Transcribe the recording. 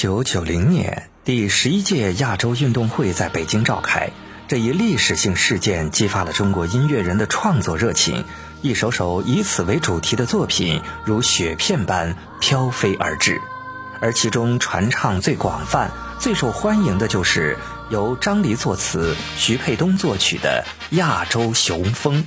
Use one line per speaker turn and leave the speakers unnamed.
九九零年，第十一届亚洲运动会在北京召开。这一历史性事件激发了中国音乐人的创作热情，一首首以此为主题的作品如雪片般飘飞而至。而其中传唱最广泛、最受欢迎的就是由张黎作词、徐沛东作曲的《亚洲雄风》。